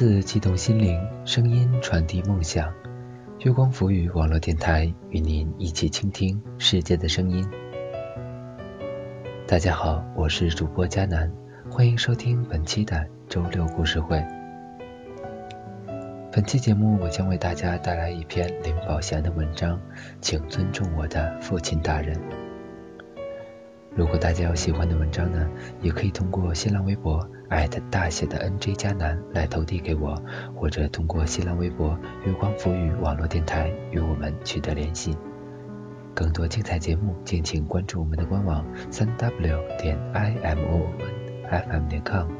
字激动心灵，声音传递梦想。月光浮语网络电台与您一起倾听世界的声音。大家好，我是主播佳楠，欢迎收听本期的周六故事会。本期节目，我将为大家带来一篇林宝贤的文章，请尊重我的父亲大人。如果大家有喜欢的文章呢，也可以通过新浪微博艾特大写的 NJ 加南来投递给我，或者通过新浪微博月光浮语网络电台与我们取得联系。更多精彩节目，敬请关注我们的官网三 w 点 i m o n f m 点 com。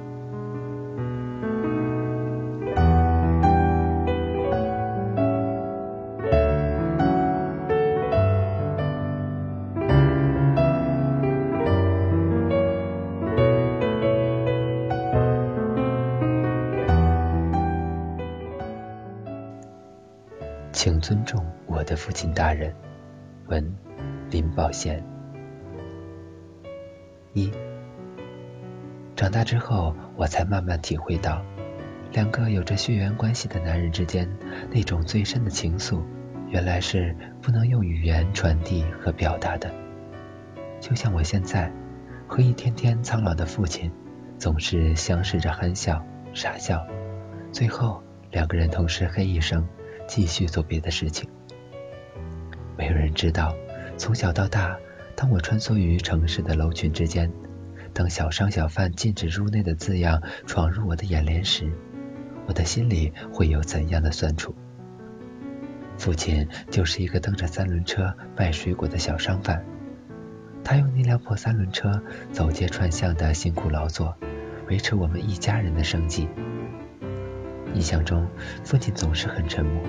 请尊重我的父亲大人。文林宝贤。一长大之后，我才慢慢体会到，两个有着血缘关系的男人之间那种最深的情愫，原来是不能用语言传递和表达的。就像我现在和一天天苍老的父亲，总是相视着憨笑傻笑，最后两个人同时嘿一声。继续做别的事情。没有人知道，从小到大，当我穿梭于城市的楼群之间，当“小商小贩禁止入内”的字样闯入我的眼帘时，我的心里会有怎样的酸楚？父亲就是一个蹬着三轮车卖水果的小商贩，他用那辆破三轮车走街串巷的辛苦劳作，维持我们一家人的生计。印象中，父亲总是很沉默，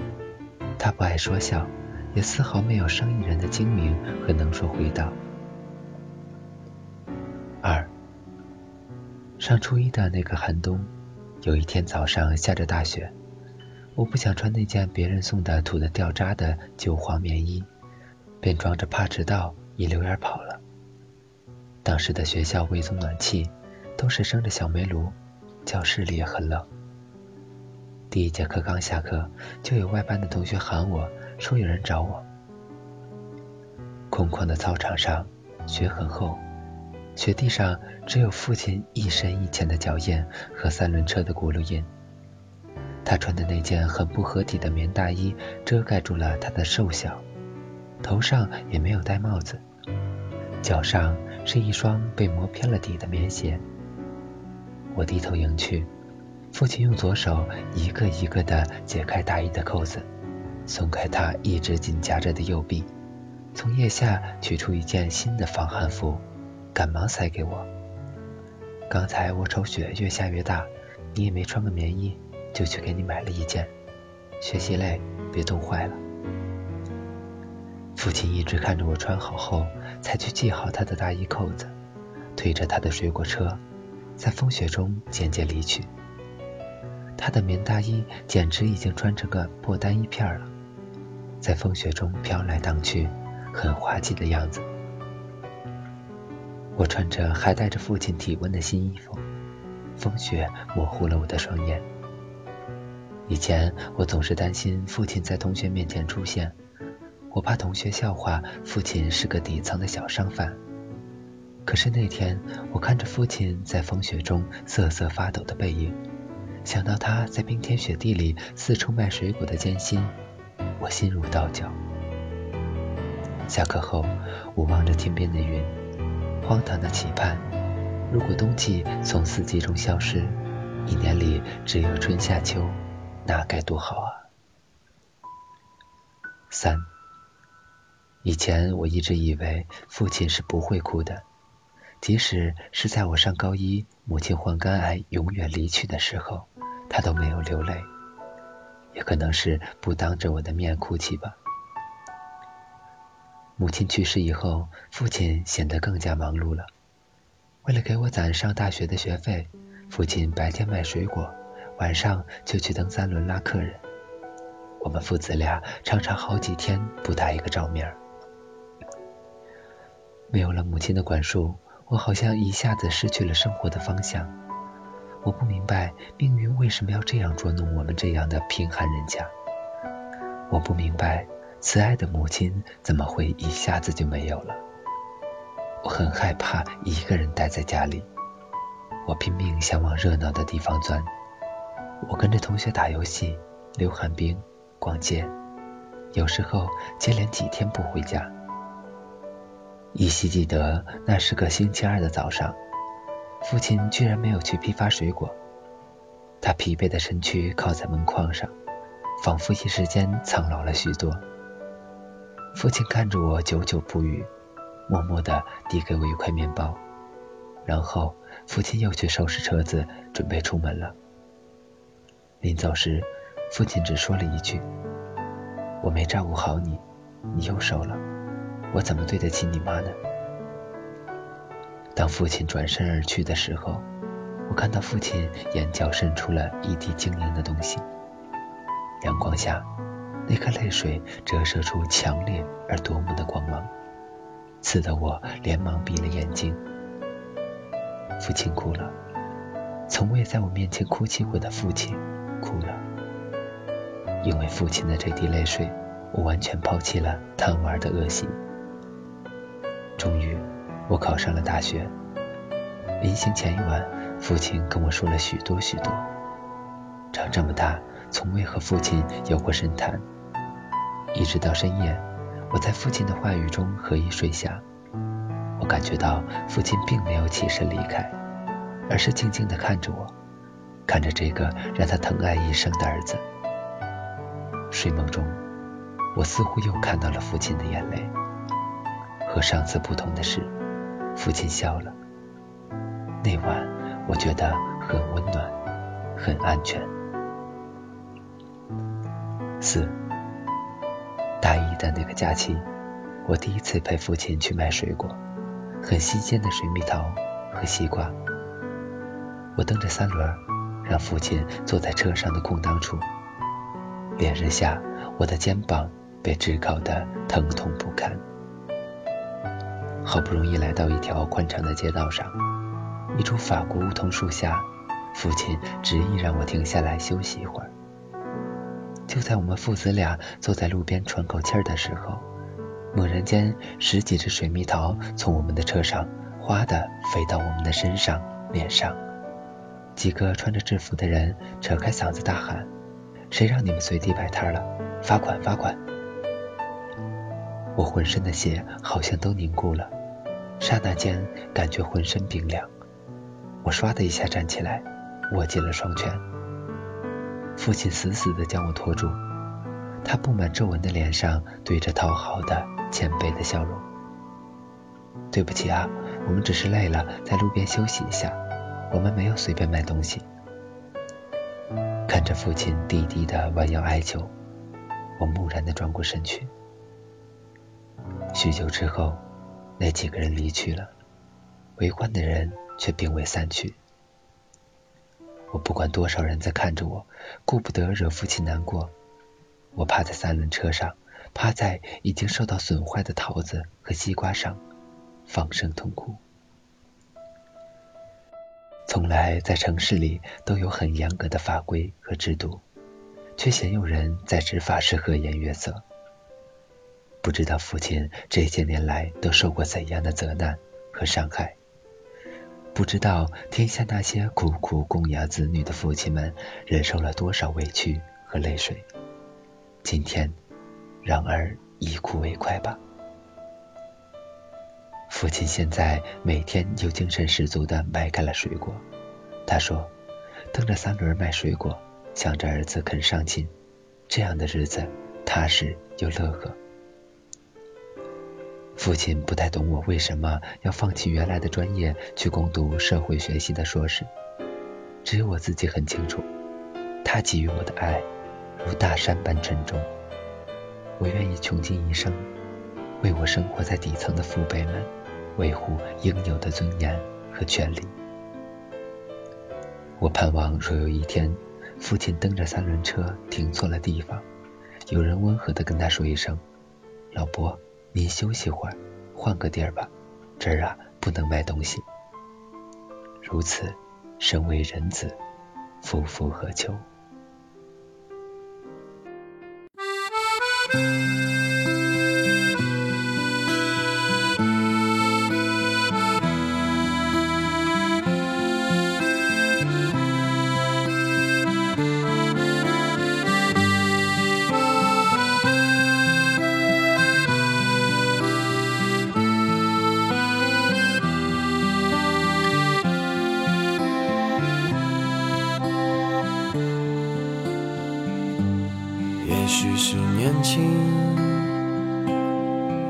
他不爱说笑，也丝毫没有生意人的精明和能说会道。二，上初一的那个寒冬，有一天早上下着大雪，我不想穿那件别人送的土的掉渣的旧黄棉衣，便装着怕迟到一溜烟跑了。当时的学校未增暖气，都是生着小煤炉，教室里也很冷。第一节课刚下课，就有外班的同学喊我说有人找我。空旷的操场上，雪很厚，雪地上只有父亲一深一浅的脚印和三轮车的轱辘印。他穿的那件很不合体的棉大衣遮盖住了他的瘦小，头上也没有戴帽子，脚上是一双被磨偏了底的棉鞋。我低头迎去。父亲用左手一个一个地解开大衣的扣子，松开他一直紧夹着的右臂，从腋下取出一件新的防寒服，赶忙塞给我。刚才我瞅雪越下越大，你也没穿个棉衣，就去给你买了一件。学习累，别冻坏了。父亲一直看着我穿好后，才去系好他的大衣扣子，推着他的水果车，在风雪中渐渐离去。他的棉大衣简直已经穿成个破单衣片了，在风雪中飘来荡去，很滑稽的样子。我穿着还带着父亲体温的新衣服，风雪模糊了我的双眼。以前我总是担心父亲在同学面前出现，我怕同学笑话父亲是个底层的小商贩。可是那天我看着父亲在风雪中瑟瑟发抖的背影。想到他在冰天雪地里四处卖水果的艰辛，我心如刀绞。下课后，我望着天边的云，荒唐的期盼：如果冬季从四季中消失，一年里只有春夏秋，那该多好啊！三，以前我一直以为父亲是不会哭的，即使是在我上高一，母亲患肝癌永远离去的时候。他都没有流泪，也可能是不当着我的面哭泣吧。母亲去世以后，父亲显得更加忙碌了。为了给我攒上大学的学费，父亲白天卖水果，晚上就去蹬三轮拉客人。我们父子俩常常好几天不打一个照面。没有了母亲的管束，我好像一下子失去了生活的方向。我不明白命运为什么要这样捉弄我们这样的贫寒人家。我不明白慈爱的母亲怎么会一下子就没有了。我很害怕一个人待在家里，我拼命想往热闹的地方钻。我跟着同学打游戏、溜旱冰、逛街，有时候接连几天不回家。依稀记得那是个星期二的早上。父亲居然没有去批发水果，他疲惫的身躯靠在门框上，仿佛一时间苍老了许多。父亲看着我久久不语，默默地递给我一块面包，然后父亲又去收拾车子，准备出门了。临走时，父亲只说了一句：“我没照顾好你，你又瘦了，我怎么对得起你妈呢？”当父亲转身而去的时候，我看到父亲眼角渗出了一滴晶莹的东西。阳光下，那颗泪水折射出强烈而夺目的光芒，刺得我连忙闭了眼睛。父亲哭了，从未在我面前哭泣过的父亲哭了。因为父亲的这滴泪水，我完全抛弃了贪玩的恶习。终于。我考上了大学，临行前一晚，父亲跟我说了许多许多。长这么大，从未和父亲有过深谈。一直到深夜，我在父亲的话语中合衣睡下。我感觉到父亲并没有起身离开，而是静静地看着我，看着这个让他疼爱一生的儿子。睡梦中，我似乎又看到了父亲的眼泪。和上次不同的是。父亲笑了。那晚，我觉得很温暖，很安全。四，大一的那个假期，我第一次陪父亲去买水果，很新鲜的水蜜桃和西瓜。我蹬着三轮，让父亲坐在车上的空档处。烈日下，我的肩膀被炙烤得疼痛不堪。好不容易来到一条宽敞的街道上，一株法国梧桐树下，父亲执意让我停下来休息一会儿。就在我们父子俩坐在路边喘口气儿的时候，猛然间十几只水蜜桃从我们的车上哗的飞到我们的身上、脸上。几个穿着制服的人扯开嗓子大喊：“谁让你们随地摆摊了？罚款！罚款！”我浑身的血好像都凝固了，刹那间感觉浑身冰凉。我唰的一下站起来，握紧了双拳。父亲死死地将我拖住，他布满皱纹的脸上堆着讨好的谦卑的笑容。对不起啊，我们只是累了，在路边休息一下，我们没有随便买东西。看着父亲低低的弯腰哀求，我木然地转过身去。许久之后，那几个人离去了，围观的人却并未散去。我不管多少人在看着我，顾不得惹父亲难过，我趴在三轮车上，趴在已经受到损坏的桃子和西瓜上，放声痛哭。从来在城市里都有很严格的法规和制度，却鲜有人在执法时和颜悦色。不知道父亲这些年来都受过怎样的责难和伤害，不知道天下那些苦苦供养子女的父亲们忍受了多少委屈和泪水。今天，让儿以苦为快吧。父亲现在每天又精神十足地掰开了水果，他说：“蹬着三轮卖水果，想着儿子肯上进，这样的日子踏实又乐呵。”父亲不太懂我为什么要放弃原来的专业去攻读社会学系的硕士，只有我自己很清楚，他给予我的爱如大山般沉重，我愿意穷尽一生为我生活在底层的父辈们维护应有的尊严和权利。我盼望若有一天父亲蹬着三轮车停错了地方，有人温和地跟他说一声：“老伯。”您休息会儿，换个地儿吧，这儿啊不能卖东西。如此，身为人子，夫复何求？年轻，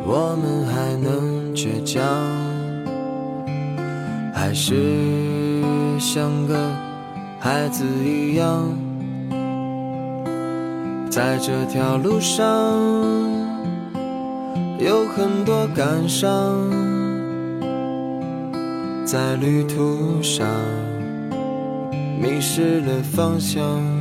我们还能倔强，还是像个孩子一样，在这条路上有很多感伤，在旅途上迷失了方向。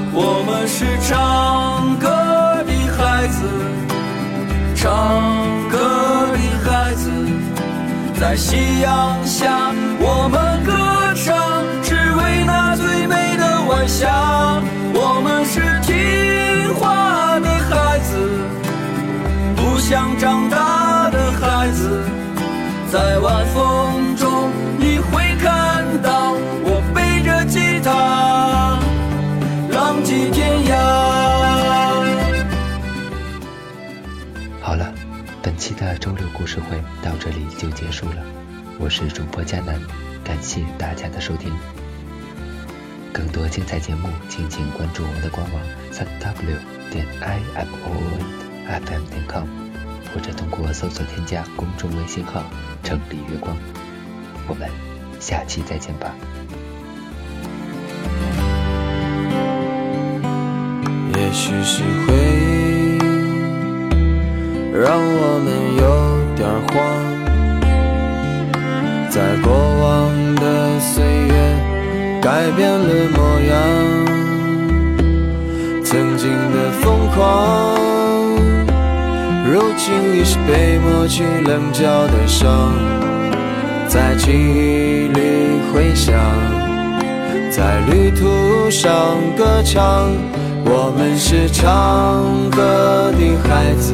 我们是唱歌的孩子，唱歌的孩子，在夕阳下，我们歌唱，只为那最美的晚霞。我们是听话的孩子，不想长大的孩子，在晚风中，的周六故事会到这里就结束了。我是主播佳南，感谢大家的收听。更多精彩节目，敬请关注我们的官网三 w 点 i m o n f m 点 com，或者通过搜索添加公众微信号“城里月光”。我们下期再见吧。也许是会让我们有点慌，在过往的岁月改变了模样，曾经的疯狂，如今已是被抹去棱角的伤，在记忆里回响，在旅途上歌唱。我们是唱歌的孩子，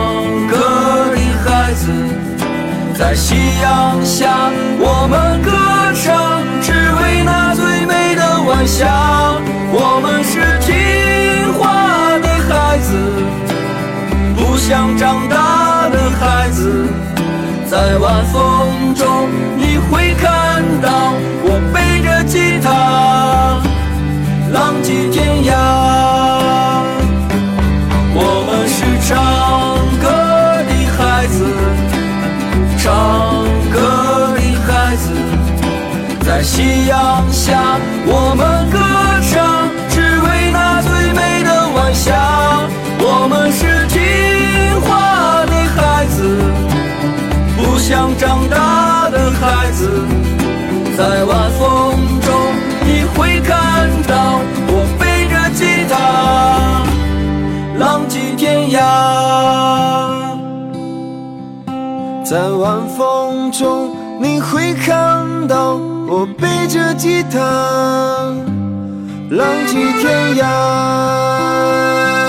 子，在夕阳下，我们歌唱，只为那最美的晚霞。我们是听话的孩子，不想长大的孩子，在晚风中，你会看到我背着吉他。浪迹天夕阳下，我们歌唱，只为那最美的晚霞。我们是听话的孩子，不想长大的孩子。在晚风中，你会看到我背着吉他，浪迹天涯。在晚风中，你会看到我背着吉他，浪迹天涯。